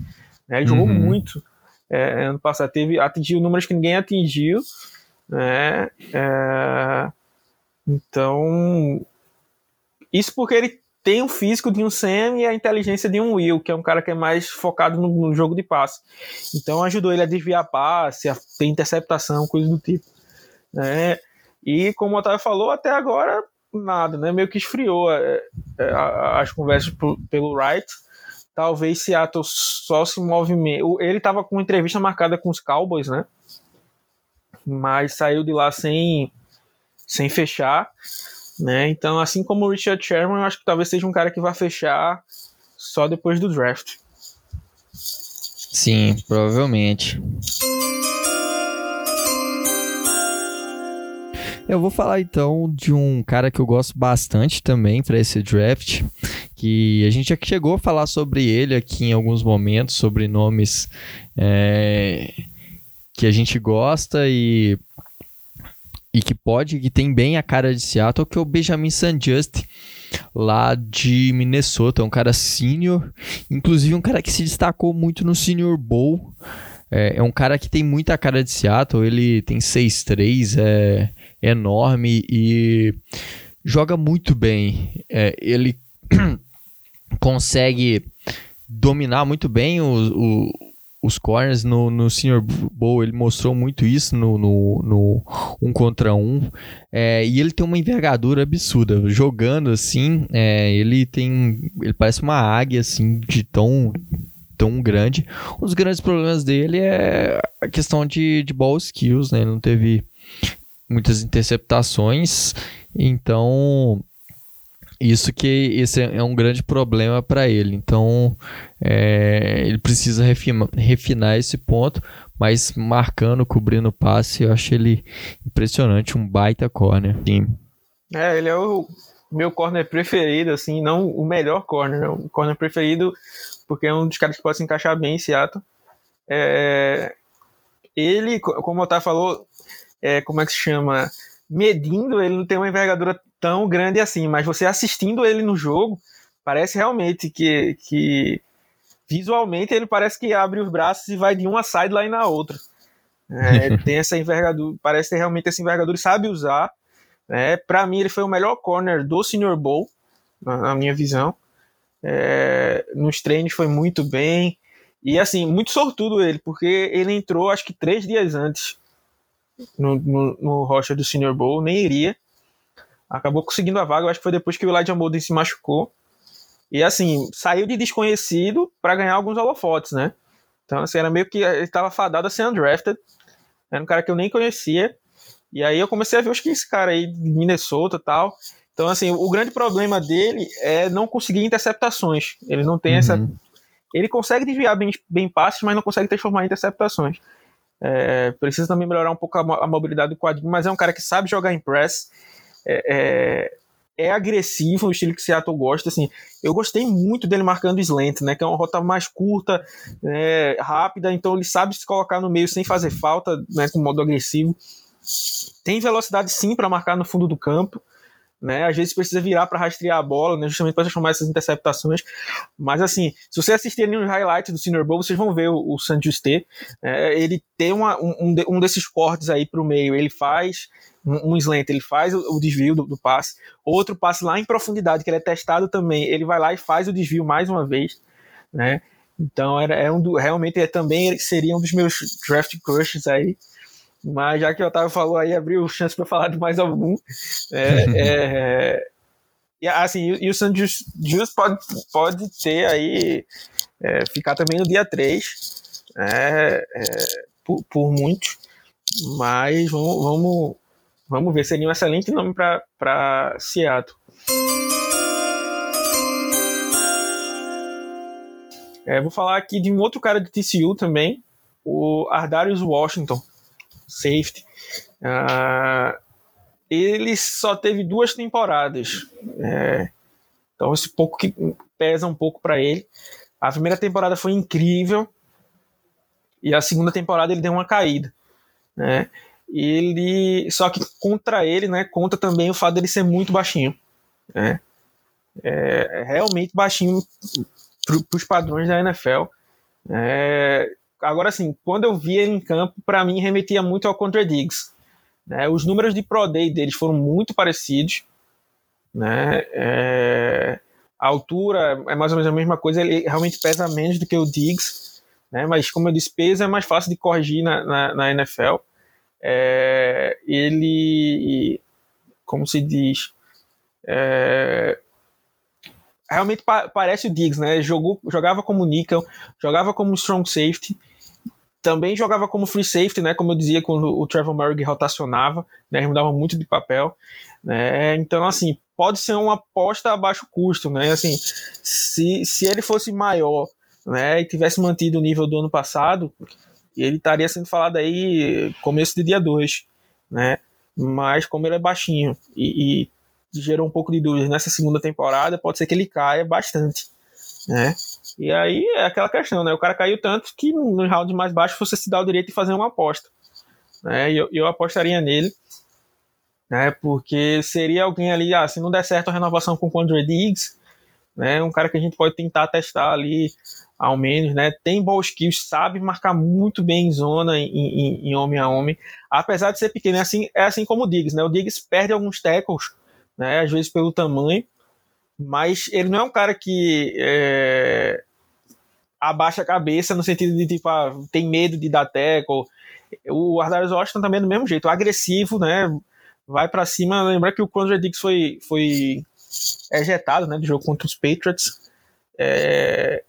Né? Ele jogou uhum. muito é, ano passado. Teve, atingiu números que ninguém atingiu. Né? É, então, isso porque ele tem o físico de um Sam e a inteligência de um Will, que é um cara que é mais focado no, no jogo de passe. Então ajudou ele a desviar passe, a ter interceptação, coisa do tipo. Né? E como o Otávio falou, até agora nada, né? Meio que esfriou é, é, as conversas pelo Wright. Talvez Seattle só se movimenta. Ele estava com uma entrevista marcada com os Cowboys, né? Mas saiu de lá sem, sem fechar. Né? Então, assim como o Richard Sherman, eu acho que talvez seja um cara que vai fechar só depois do draft. Sim, provavelmente. Eu vou falar então de um cara que eu gosto bastante também para esse draft, que a gente já chegou a falar sobre ele aqui em alguns momentos, sobre nomes é, que a gente gosta e e que pode, que tem bem a cara de Seattle, que é o Benjamin Just lá de Minnesota, um cara sênior, inclusive um cara que se destacou muito no Senior Bowl. É, é um cara que tem muita cara de Seattle, ele tem 6'3, é, é enorme e joga muito bem. É, ele consegue dominar muito bem o, o os corners no, no Senior Bowl, ele mostrou muito isso no, no, no um contra um. É, e ele tem uma envergadura absurda. Jogando assim, é, ele tem. Ele parece uma águia assim, de tão, tão grande. Um dos grandes problemas dele é a questão de, de ball skills, né? Ele não teve muitas interceptações. Então, isso que esse é um grande problema para ele. Então, é, ele precisa refinar, refinar esse ponto, mas marcando, cobrindo o passe, eu acho ele impressionante, um baita corner. Sim. É, ele é o meu corner preferido, assim, não o melhor corner, o corner preferido, porque é um dos caras que pode se encaixar bem em Seattle. É, ele, como o Otávio falou, é, como é que se chama? Medindo, ele não tem uma envergadura tão grande assim, mas você assistindo ele no jogo, parece realmente que, que visualmente ele parece que abre os braços e vai de uma sideline na outra. É, tem essa envergadura, parece ter realmente essa envergadura e sabe usar. É, Para mim, ele foi o melhor corner do Senior Bowl, na, na minha visão. É, nos treinos foi muito bem. E assim, muito sortudo ele, porque ele entrou acho que três dias antes no, no, no rocha do Senior Bowl, nem iria acabou conseguindo a vaga, eu acho que foi depois que o Elijah Molden se machucou. E assim, saiu de desconhecido para ganhar alguns holofotes, né? Então, assim, era meio que ele estava fadado a ser undrafted. Era um cara que eu nem conhecia. E aí eu comecei a ver, acho que esse cara aí de Minnesota e tal. Então, assim, o grande problema dele é não conseguir interceptações. Ele não tem uhum. essa. Ele consegue desviar bem, bem passes, mas não consegue transformar em interceptações. É, precisa também melhorar um pouco a, a mobilidade do quadrinho, mas é um cara que sabe jogar em press é, é, é agressivo, o estilo que Seattle gosta. Assim, eu gostei muito dele marcando slant, né? Que é uma rota mais curta, é, rápida, então ele sabe se colocar no meio sem fazer falta, né? Com modo agressivo. Tem velocidade sim para marcar no fundo do campo. Né, às vezes precisa virar para rastrear a bola, né, justamente para transformar essas interceptações. Mas assim, se você assistir ali nos highlights do Senior Bowl, vocês vão ver o, o San Juste. É, ele tem uma, um, um desses cortes aí para o meio, ele faz um, um slant, ele faz o, o desvio do, do, passe, outro passe lá em profundidade, que ele é testado também, ele vai lá e faz o desvio mais uma vez, né? Então era, é um do, realmente é, também seria um dos meus draft crushes aí. Mas já que o Otávio falou aí, abriu chance para falar de mais algum. É, é, e, assim, e o San Jus pode, pode ter aí, é, ficar também no dia 3, é, é, por, por muito. Mas vamos, vamos, Vamos ver, seria um excelente nome para Seattle. É, vou falar aqui de um outro cara de TCU também, o Ardarius Washington, safety. Uh, ele só teve duas temporadas, é, então esse pouco que pesa um pouco para ele. A primeira temporada foi incrível e a segunda temporada ele deu uma caída, né? ele só que contra ele, né, conta também o fato dele ser muito baixinho, né? É, é realmente baixinho para os padrões da NFL. É, agora, sim, quando eu vi ele em campo, para mim remetia muito ao Contra Diggs. Né? Os números de Pro Day deles foram muito parecidos. Né? É, a altura é mais ou menos a mesma coisa, ele realmente pesa menos do que o Diggs, né? Mas como eu disse, peso é mais fácil de corrigir na, na, na NFL. É, ele, como se diz, é, realmente pa parece o Diggs, né? Jogou, jogava como nickel, jogava como strong safety, também jogava como free safety, né? Como eu dizia quando o Trevor Murray rotacionava, né? Ele mudava muito de papel, né? Então, assim, pode ser uma aposta a baixo custo, né? Assim, se, se ele fosse maior, né? E tivesse mantido o nível do ano passado, ele estaria sendo falado aí começo de dia 2, né? Mas como ele é baixinho e, e gerou um pouco de dúvidas nessa segunda temporada, pode ser que ele caia bastante, né? E aí é aquela questão, né? O cara caiu tanto que no round mais baixo você se dá o direito de fazer uma aposta. Né? E eu, eu apostaria nele, né? Porque seria alguém ali, ah, se não der certo a renovação com o Condre Diggs, né? Um cara que a gente pode tentar testar ali, ao menos, né? Tem ball skills, sabe marcar muito bem em zona, em, em, em homem a homem. Apesar de ser pequeno, é assim, é assim como o Diggs, né? O Diggs perde alguns tackles, né? Às vezes pelo tamanho, mas ele não é um cara que é, abaixa a cabeça no sentido de tipo, ah, tem medo de dar tackle. O Ardarius Washington também é do mesmo jeito, agressivo, né? Vai para cima. Lembrar que o Conrad Dix foi, foi ejetado né, do jogo contra os Patriots é,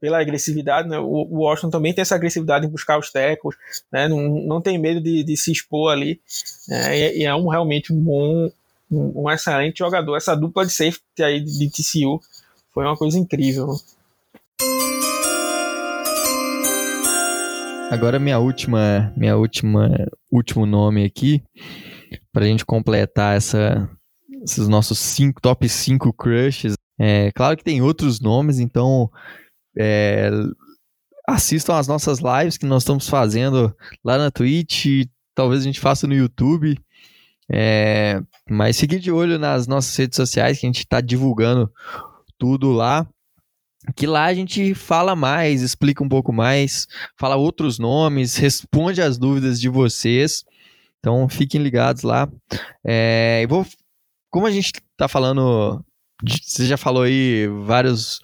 pela agressividade. Né? O, Washington também tem essa agressividade em buscar os tackles, né? não, não tem medo de, de se expor ali. Né? E, e é um realmente um bom, um, um, excelente jogador. Essa dupla de safety aí de TCU foi uma coisa incrível. Agora minha última, minha última, último nome aqui para a gente completar essa, esses nossos cinco, top 5 crushes. É, claro que tem outros nomes, então é, assistam as nossas lives que nós estamos fazendo lá na Twitch, talvez a gente faça no YouTube. É, mas fique de olho nas nossas redes sociais que a gente está divulgando tudo lá. Que lá a gente fala mais, explica um pouco mais, fala outros nomes, responde as dúvidas de vocês. Então fiquem ligados lá. É, eu vou, como a gente está falando, você já falou aí vários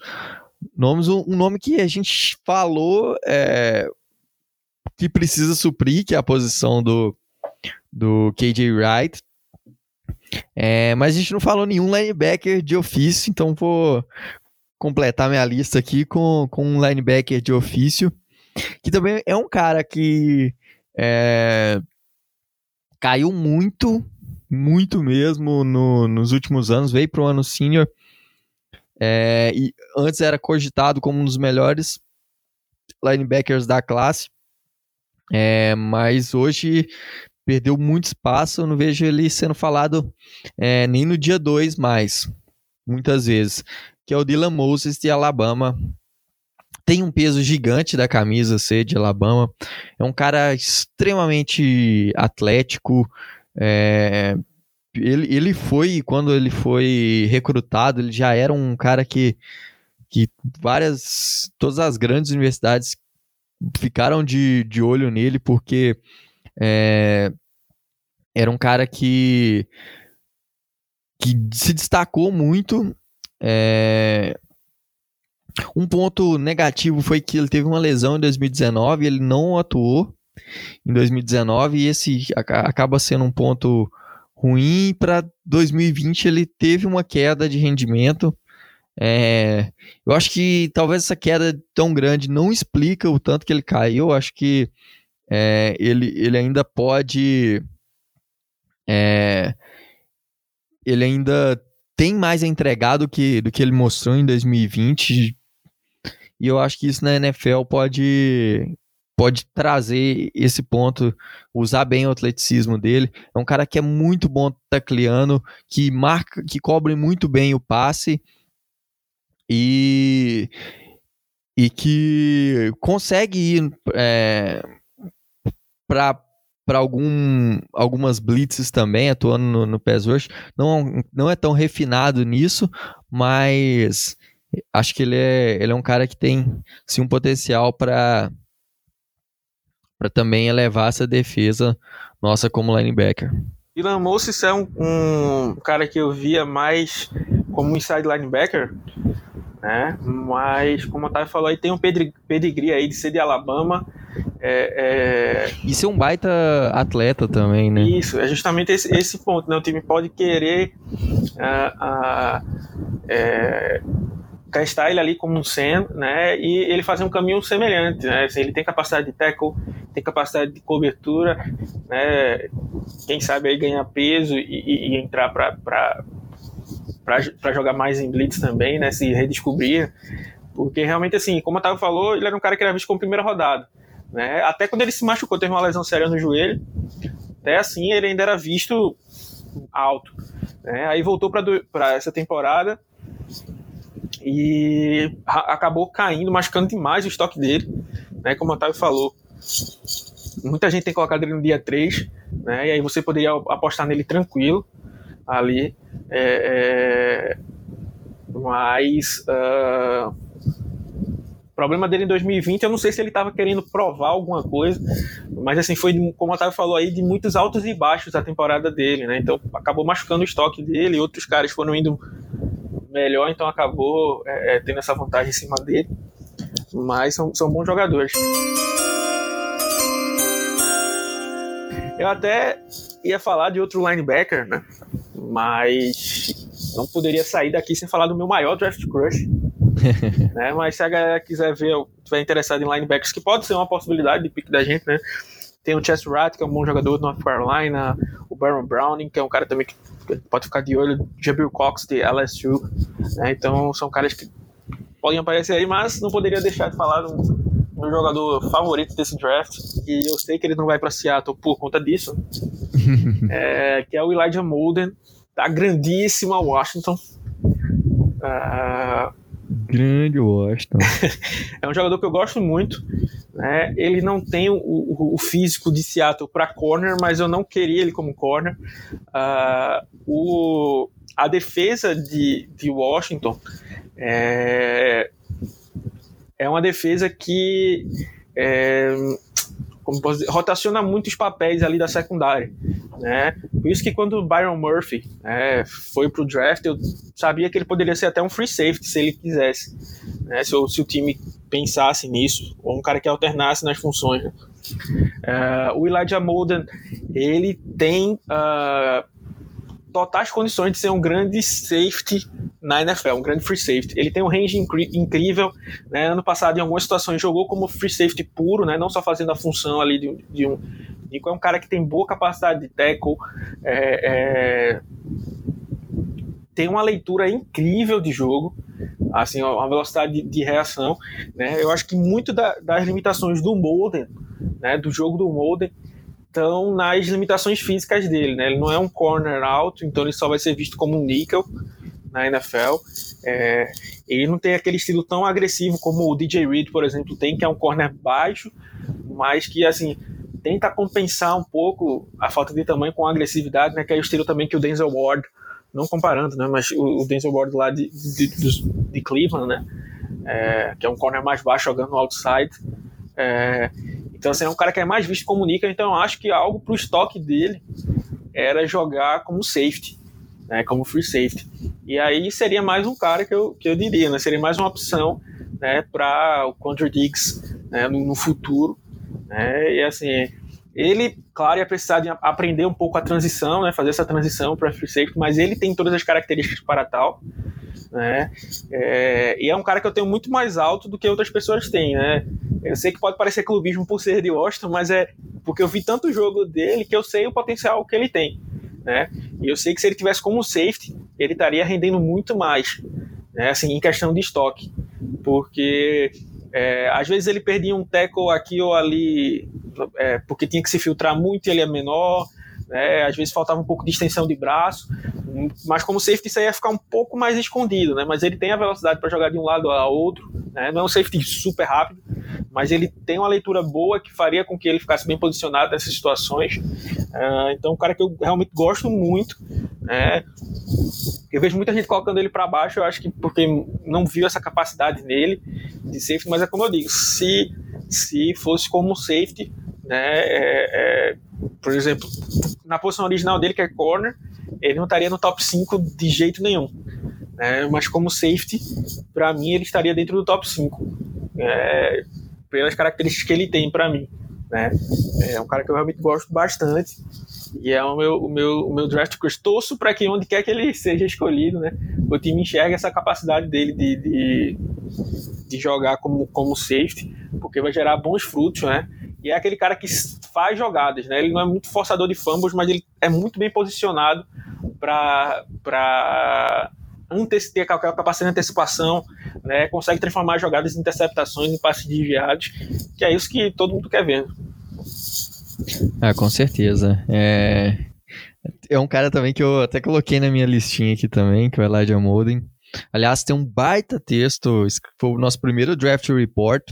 nomes, um, um nome que a gente falou é, que precisa suprir, que é a posição do, do KJ Wright. É, mas a gente não falou nenhum linebacker de ofício, então vou completar minha lista aqui com, com um linebacker de ofício, que também é um cara que é, caiu muito, muito mesmo no, nos últimos anos, veio para o ano senior, é, e antes era cogitado como um dos melhores linebackers da classe, é, mas hoje perdeu muito espaço, eu não vejo ele sendo falado é, nem no dia 2 mais, muitas vezes, que é o Dylan Moses de Alabama. Tem um peso gigante da camisa C de Alabama, é um cara extremamente atlético, é, ele, ele foi, quando ele foi recrutado, ele já era um cara que, que várias, todas as grandes universidades ficaram de, de olho nele, porque é, era um cara que, que se destacou muito. É, um ponto negativo foi que ele teve uma lesão em 2019, ele não atuou em 2019 e esse acaba sendo um ponto ruim. Para 2020 ele teve uma queda de rendimento. É, eu acho que talvez essa queda tão grande não explica o tanto que ele caiu. Eu acho que é, ele, ele ainda pode. É, ele ainda tem mais a entregar do que, do que ele mostrou em 2020. E eu acho que isso na NFL pode, pode trazer esse ponto, usar bem o atleticismo dele. É um cara que é muito bom tacleando, que marca, que cobre muito bem o passe e, e que consegue ir é, para para algum, algumas blitzes também, atuando no, no pass rush. Não, não é tão refinado nisso, mas acho que ele é, ele é um cara que tem sim um potencial para para também elevar essa defesa nossa como linebacker. Dylan Moses é um, um, cara que eu via mais como inside linebacker, né? Mas, como o Otávio falou, aí tem um pedigree aí de ser de Alabama. É, é... E ser um baita atleta também, né? Isso, é justamente esse, esse ponto, né? O time pode querer uh, uh, é, testar ele ali como um Sam, né? E ele fazer um caminho semelhante, né? Assim, ele tem capacidade de tackle, tem capacidade de cobertura, né? Quem sabe aí ganhar peso e, e, e entrar para para jogar mais em blitz também, né? Se redescobrir. Porque realmente, assim, como o Otávio falou, ele era um cara que era visto como primeira rodada. Né? Até quando ele se machucou, teve uma lesão séria no joelho. Até assim, ele ainda era visto alto. Né? Aí voltou para essa temporada e acabou caindo, machucando demais o estoque dele. Né? Como o Otávio falou, muita gente tem colocado ele no dia 3, né? e aí você poderia apostar nele tranquilo ali. É, é, mas uh, problema dele em 2020, eu não sei se ele estava querendo provar alguma coisa, mas assim, foi, como o Otávio falou aí, de muitos altos e baixos a temporada dele, né? Então acabou machucando o estoque dele, outros caras foram indo melhor, então acabou é, é tendo essa vantagem em cima dele. Mas são, são bons jogadores. Eu até ia falar de outro linebacker, né? Mas não poderia sair daqui sem falar do meu maior draft crush. né? Mas se a galera quiser ver, estiver interessado em linebackers, que pode ser uma possibilidade de pick da gente, né? Tem o Chess Rat, que é um bom jogador do North Carolina, o Baron Browning, que é um cara também que pode ficar de olho, Jabril Cox de LSU, né? Então são caras que podem aparecer aí, mas não poderia deixar de falar do meu jogador favorito desse draft, e eu sei que ele não vai para Seattle por conta disso, é, que é o Elijah Molden, da grandíssima Washington. Uh, Grande Washington. é um jogador que eu gosto muito. Né? Ele não tem o, o, o físico de Seattle para corner, mas eu não queria ele como corner. Uh, o, a defesa de, de Washington é, é uma defesa que é, como posso dizer, rotaciona muitos papéis ali da secundária, né? Por isso que quando o Byron Murphy é, foi pro draft, eu sabia que ele poderia ser até um free safety se ele quisesse, né? Se, se o time pensasse nisso, ou um cara que alternasse nas funções. Né? Uh, o Elijah Molden, ele tem uh, totais condições de ser um grande safety na NFL, um grande free safety. Ele tem um range incrível. Né? Ano passado, em algumas situações, jogou como free safety puro, né? não só fazendo a função ali de, um. De, é um cara que tem boa capacidade de tackle, é, é, tem uma leitura incrível de jogo, assim, uma velocidade de, de reação. Né? Eu acho que muito da, das limitações do Molden, né, do jogo do Molden, estão nas limitações físicas dele, né? Ele não é um corner alto, então ele só vai ser visto como um níquel na NFL. É, ele não tem aquele estilo tão agressivo como o DJ Reed, por exemplo, tem, que é um corner baixo, mas que, assim, tenta compensar um pouco a falta de tamanho com agressividade, né? Que é o estilo também que o Denzel Ward, não comparando, né? Mas o, Denzel Ward lá de, de, de, Cleveland, né? É, que é um corner mais baixo jogando outside. É, então, assim, é um cara que é mais visto níquel, então eu acho que algo pro estoque dele era jogar como safety, né, como free safety. E aí seria mais um cara que eu, que eu diria, né, seria mais uma opção né, para o Contra Diggs né, no, no, futuro. Né, e assim, ele, claro, ia precisar de aprender um pouco a transição, né, fazer essa transição para free safety, mas ele tem todas as características para tal. Né? É, e é um cara que eu tenho muito mais alto do que outras pessoas têm, né? Eu sei que pode parecer clubismo por ser de Washington, mas é porque eu vi tanto jogo dele que eu sei o potencial que ele tem, né? E eu sei que se ele tivesse como safety, ele estaria rendendo muito mais, né? Assim, em questão de estoque, porque é, às vezes ele perdia um tackle aqui ou ali, é, porque tinha que se filtrar muito, ele é menor, né? Às vezes faltava um pouco de extensão de braço, mas como safety isso aí ia ficar um pouco mais escondido, né? Mas ele tem a velocidade para jogar de um lado a outro, né? Não é um safety super rápido, mas ele tem uma leitura boa que faria com que ele ficasse bem posicionado nessas situações. Uh, então, um cara que eu realmente gosto muito, né? Eu vejo muita gente colocando ele para baixo, eu acho que porque não viu essa capacidade nele de safety, mas é como eu digo, se se fosse como safety, né? É, é, por exemplo, na posição original dele, que é corner, ele não estaria no top 5 de jeito nenhum. né? mas como safety, para mim ele estaria dentro do top 5, é, pelas características que ele tem para mim. Né? É um cara que eu realmente gosto bastante e é o meu, o meu, o meu draft crush. Torço para que onde quer que ele seja escolhido, né? o time enxergue essa capacidade dele de, de, de jogar como, como safety, porque vai gerar bons frutos, né? E é aquele cara que faz jogadas, né? Ele não é muito forçador de fumbles, mas ele é muito bem posicionado para ter capacidade de antecipação, né? Consegue transformar jogadas em interceptações em passes desviados, que é isso que todo mundo quer ver. Ah, com certeza. É... é um cara também que eu até coloquei na minha listinha aqui também, que é o Elijah Molden. Aliás, tem um baita texto, foi o nosso primeiro draft report,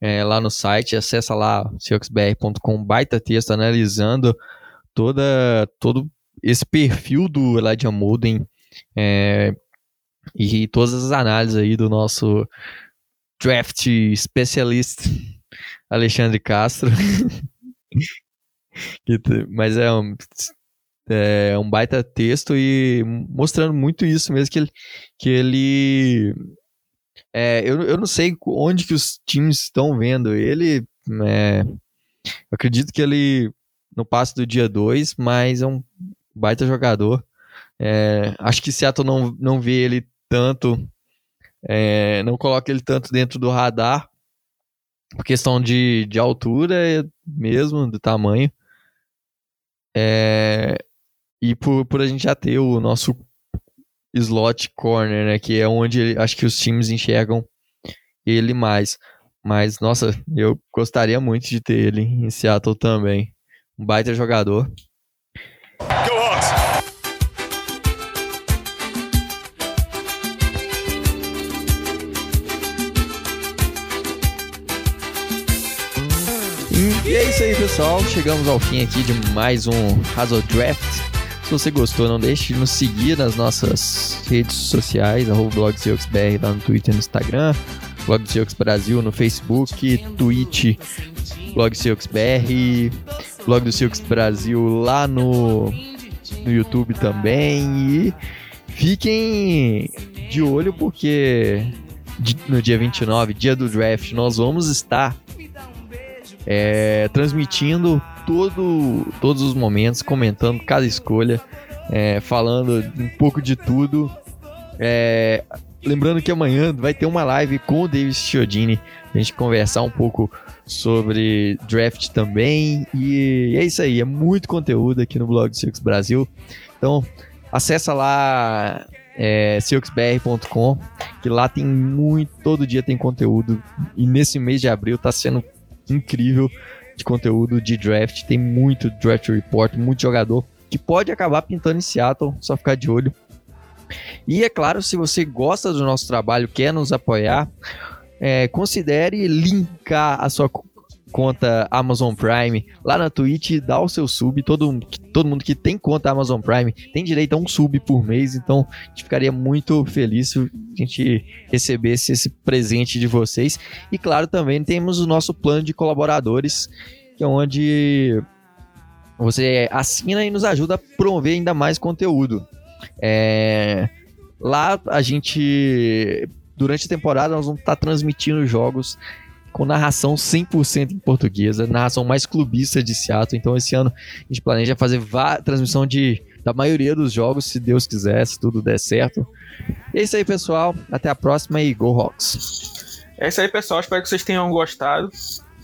é, lá no site, acessa lá seahawksbr.com, baita texto analisando toda, todo esse perfil do Elijah Molden é, e todas as análises aí do nosso draft especialista Alexandre Castro. Mas é um, é um baita texto e mostrando muito isso mesmo que ele, que ele é, eu, eu não sei onde que os times estão vendo ele. É, acredito que ele não passa do dia 2, mas é um baita jogador. É, acho que Seattle não, não vê ele tanto, é, não coloca ele tanto dentro do radar, por questão de, de altura mesmo, do tamanho. É, e por, por a gente já ter o nosso slot corner, né? Que é onde acho que os times enxergam ele mais. Mas, nossa, eu gostaria muito de ter ele em Seattle também. Um baita jogador. Go Hawks! E é isso aí, pessoal. Chegamos ao fim aqui de mais um Hazel Draft. Se você gostou, não deixe de nos seguir nas nossas redes sociais, arroba lá no Twitter e no Instagram, blog Brasil no Facebook, Twitch, blog BR, blog do Silks Brasil lá no, no YouTube também. E fiquem de olho porque no dia 29, dia do draft, nós vamos estar é, transmitindo todo, todos os momentos, comentando cada escolha, é, falando um pouco de tudo. É, lembrando que amanhã vai ter uma live com o Davis Chiodini, a gente conversar um pouco sobre draft também. E é isso aí, é muito conteúdo aqui no blog do Circus Brasil. Então, acessa lá é, silksbr.com, que lá tem muito, todo dia tem conteúdo. E nesse mês de abril tá sendo incrível de conteúdo de draft. Tem muito draft report, muito jogador que pode acabar pintando em Seattle, só ficar de olho. E é claro, se você gosta do nosso trabalho, quer nos apoiar, é, considere linkar a sua conta Amazon Prime lá na Twitch, dá o seu sub. Todo, todo mundo que tem conta Amazon Prime tem direito a um sub por mês, então a gente ficaria muito feliz se a gente recebesse esse presente de vocês. E claro, também temos o nosso plano de colaboradores, que é onde você assina e nos ajuda a promover ainda mais conteúdo. É... Lá a gente, durante a temporada, nós vamos estar transmitindo jogos com narração 100% em português, narração mais clubista de Seattle. Então esse ano a gente planeja fazer transmissão de, da maioria dos jogos, se Deus quiser, se tudo der certo. É isso aí, pessoal. Até a próxima e Go Hawks! É isso aí, pessoal. Espero que vocês tenham gostado.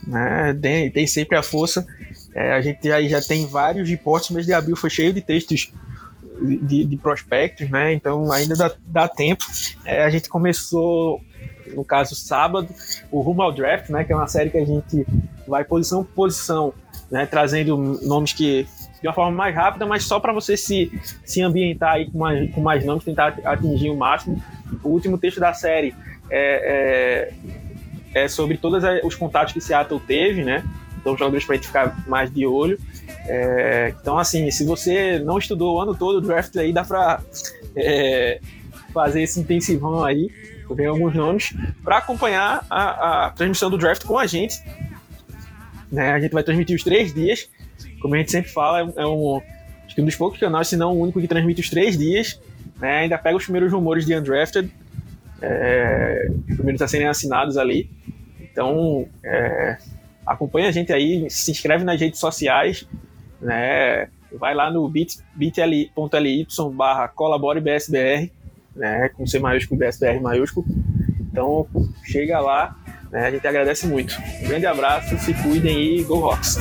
Né? Tem, sempre a força. É, a gente aí já tem vários reportes, mês de abril foi cheio de textos de, de prospectos, né? Então ainda dá, dá tempo. É, a gente começou no caso sábado, o Rumo ao Draft, né, que é uma série que a gente vai posição por posição, né, trazendo nomes que de uma forma mais rápida, mas só para você se, se ambientar aí com mais, com mais nomes, tentar atingir o máximo. O último texto da série é, é, é sobre todos os contatos que Seattle teve, né? Então, jogadores para a gente ficar mais de olho. É, então, assim, se você não estudou o ano todo o draft aí, dá para é, fazer esse intensivão aí eu alguns nomes, para acompanhar a, a, transmissão do draft com a gente. Né? A gente vai transmitir os três dias, como a gente sempre fala, é um, é um, um dos poucos canais, se não o único que transmite os três dias. né? Ainda pega os primeiros rumores de undrafted, é, os primeiros a serem assinados ali. Então, é, acompanha a gente aí, se inscreve nas redes sociais, né? Vai lá no bit.ly barra colaborebsbr, né? Com C maiúsculo BSBR maiúsculo. Então, chega lá, né? A gente agradece muito. Um grande abraço, se cuidem e go Rocks!